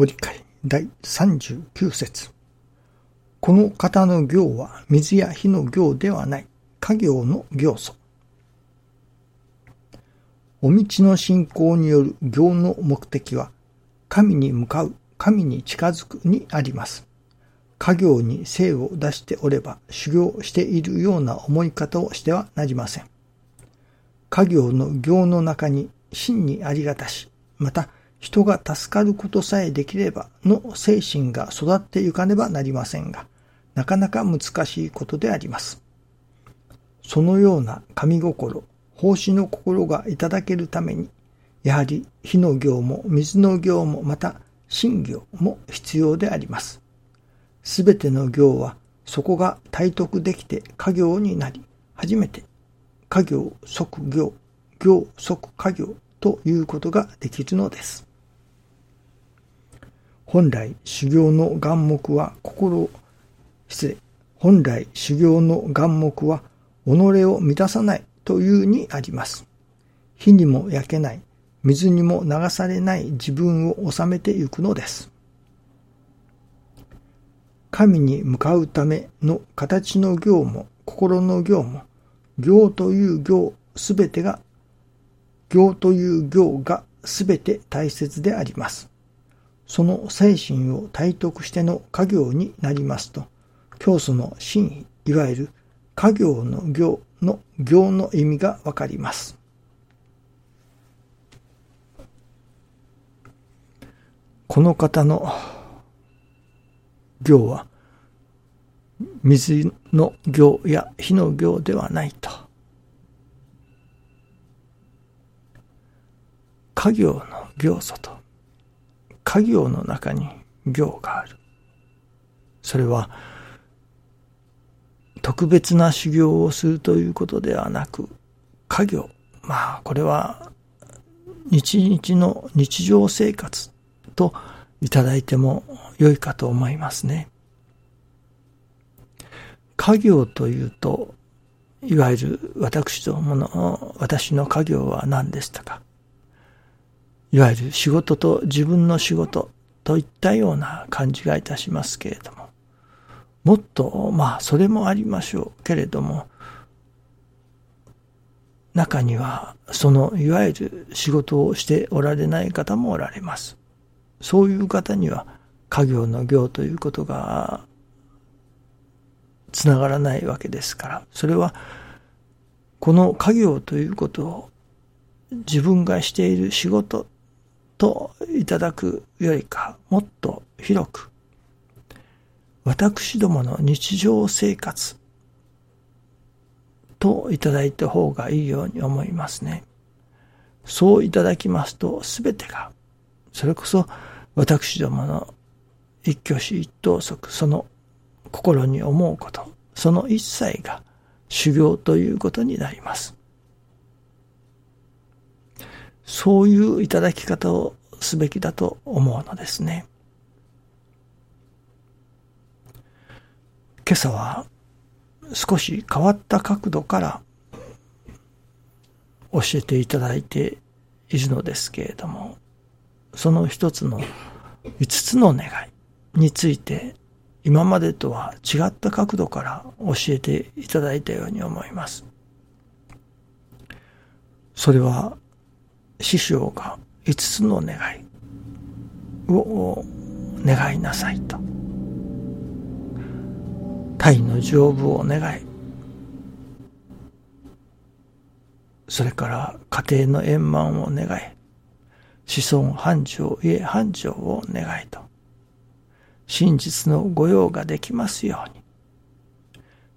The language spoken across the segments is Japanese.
ご理解第39節この方の行は水や火の行ではない、家業の行素。お道の信仰による行の目的は、神に向かう、神に近づくにあります。家業に精を出しておれば修行しているような思い方をしてはなりません。家業の行の中に真にありがたし、また人が助かることさえできればの精神が育ってゆかねばなりませんが、なかなか難しいことであります。そのような神心、奉仕の心がいただけるために、やはり火の行も水の行もまた神行も必要であります。すべての行はそこが体得できて家業になり、初めて家業即行、行即家業ということができるのです。本来修行の眼目は心、失礼、本来修行の眼目は己を満たさないというにあります。火にも焼けない、水にも流されない自分を収めてゆくのです。神に向かうための形の行も心の行も行という行すべてが行という行がすべて大切であります。その精神を体得しての家業になりますと、教祖の真意、いわゆる家業の行の行の意味がわかります。この方の行は水の行や火の行ではないと。家業の行素と家業の中に行がある。それは特別な修行をするということではなく家業まあこれは日々の日常生活といただいても良いかと思いますね。家業というと、いわゆる私どもの、私の家業は何でしたか？いわゆる仕事と自分の仕事といったような感じがいたしますけれども、もっと、まあ、それもありましょうけれども、中には、その、いわゆる仕事をしておられない方もおられます。そういう方には、家業の業ということが、つながらないわけですから、それは、この家業ということを自分がしている仕事といただくよりか、もっと広く、私どもの日常生活といただいた方がいいように思いますね。そういただきますと、すべてが、それこそ私どもの一挙手一投足、その心に思うこと、その一切が修行ということになります。そういういただき方をすべきだと思うのですね。今朝は少し変わった角度から教えていただいているのですけれども、その一つの五つの願いについて今までとは違った角度から教えていただいたように思います。それは師匠が五つの願いを願いなさいと。タイの成仏を願い、それから家庭の円満を願い、子孫繁盛、家繁盛を願いと。真実の御用ができますように。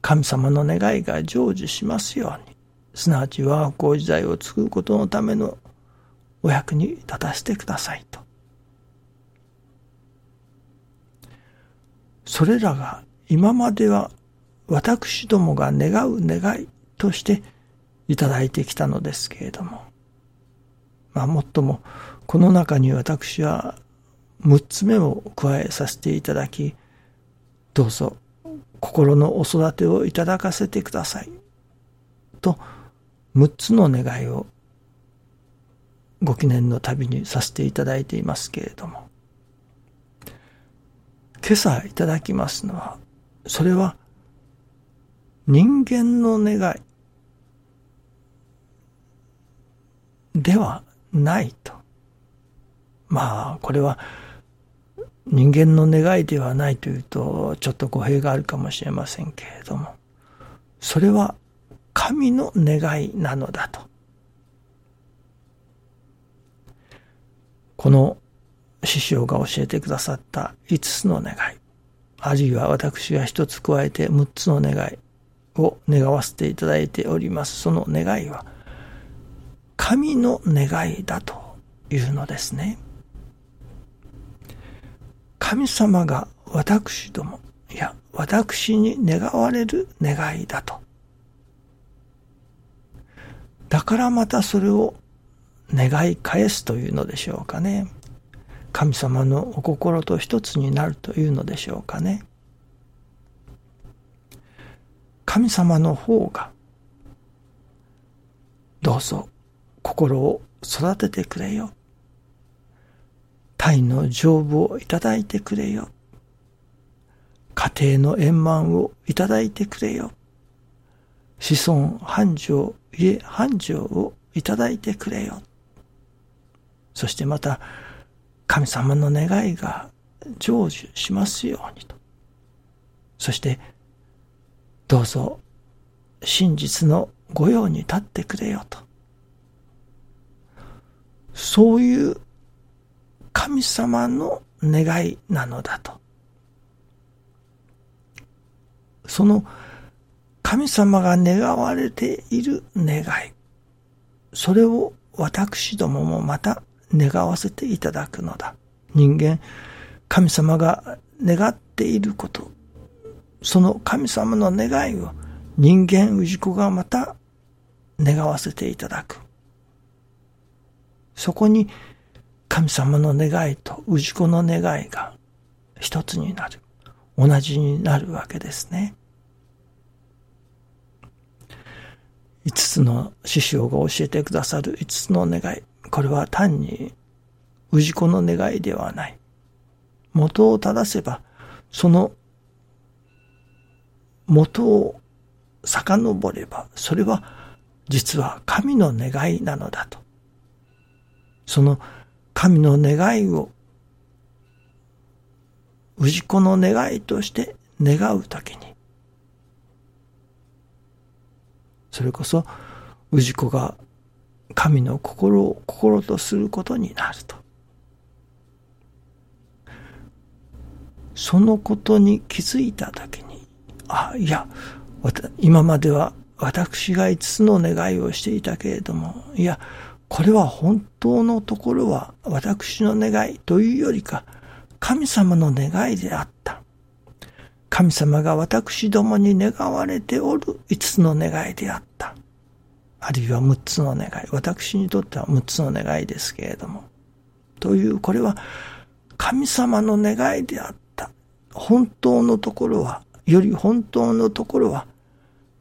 神様の願いが成就しますように。すなわち我が子時代を作ることのためのお役に立たせてくださいと。それらが今までは私どもが願う願いとしていただいてきたのですけれども、まあもっともこの中に私は6つ目を加えさせていただき、どうぞ心のお育てをいただかせてください。と、6つの願いをご記念の旅にさせていただいていますけれども、今朝いただきますのは、それは人間の願いではないと。まあ、これは人間の願いではないというと、ちょっと語弊があるかもしれませんけれども、それは神の願いなのだと。この師匠が教えてくださった5つの願い、あるいは私が一つ加えて6つの願いを願わせていただいております。その願いは、神の願いだというのですね。神様が私ども、いや、私に願われる願いだと。だからまたそれを願い返すというのでしょうかね。神様のお心と一つになるというのでしょうかね。神様の方が、どうぞ心を育ててくれよ。体の丈夫をいただいてくれよ。家庭の円満をいただいてくれよ。子孫繁盛、家繁盛をいただいてくれよ。そしてまた、神様の願いが成就しますようにと。そして、どうぞ真実の御用に立ってくれよと。そういう神様の願いなのだと。その神様が願われている願い、それを私どももまた願わせていただくのだ。人間、神様が願っていること、その神様の願いを人間氏子がまた願わせていただく。そこに神様の願いと氏子の願いが一つになる。同じになるわけですね。五つの師匠が教えてくださる五つの願い。これは単に氏子の願いではない。元を正せば、その元を遡れば、それは実は神の願いなのだと。その神の願いを氏子の願いとして願うときに、それこそ氏子が神の心を心とすることになると。そのことに気づいたときに、あ、いや、今までは私が五つの願いをしていたけれども、いや、これは本当のところは私の願いというよりか、神様の願いであった。神様が私どもに願われておる五つの願いであった。あるいは六つの願い。私にとっては六つの願いですけれども。という、これは神様の願いであった。本当のところは、より本当のところは、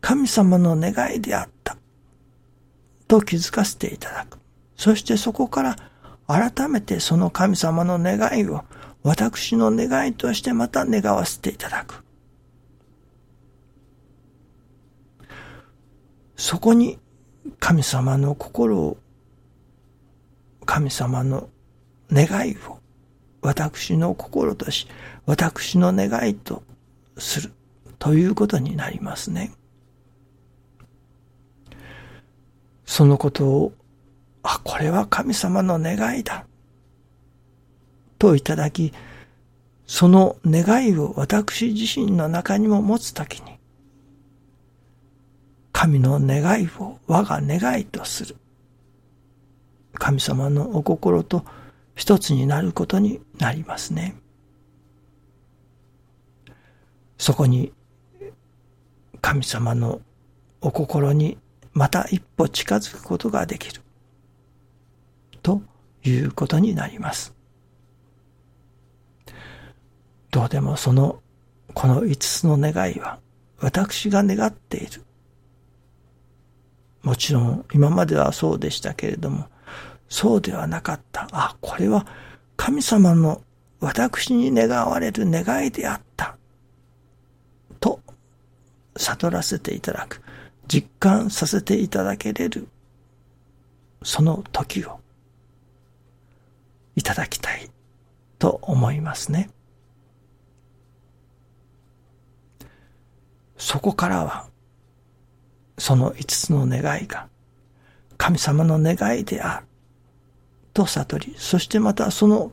神様の願いであった。と気づかせていただく。そしてそこから改めてその神様の願いを私の願いとしてまた願わせていただく。そこに神様の心を、神様の願いを私の心とし、私の願いとするということになりますね。そのことを、あ、これは神様の願いだ。といただき、その願いを私自身の中にも持つときに、神の願いを我が願いとする。神様のお心と一つになることになりますね。そこに神様のお心にまた一歩近づくことができる。ということになります。どうでもその、この五つの願いは、私が願っている。もちろん、今まではそうでしたけれども、そうではなかった。あ、これは神様の私に願われる願いであった。と悟らせていただく、実感させていただけれる、その時をいただきたいと思いますね。そこからは、その五つの願いが神様の願いであると悟り、そしてまたその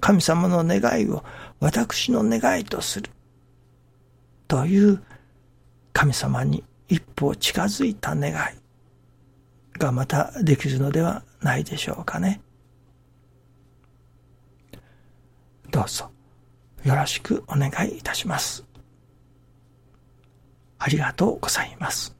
神様の願いを私の願いとするという神様に一歩近づいた願いがまたできるのではないでしょうかね。どうぞよろしくお願いいたします。ありがとうございます。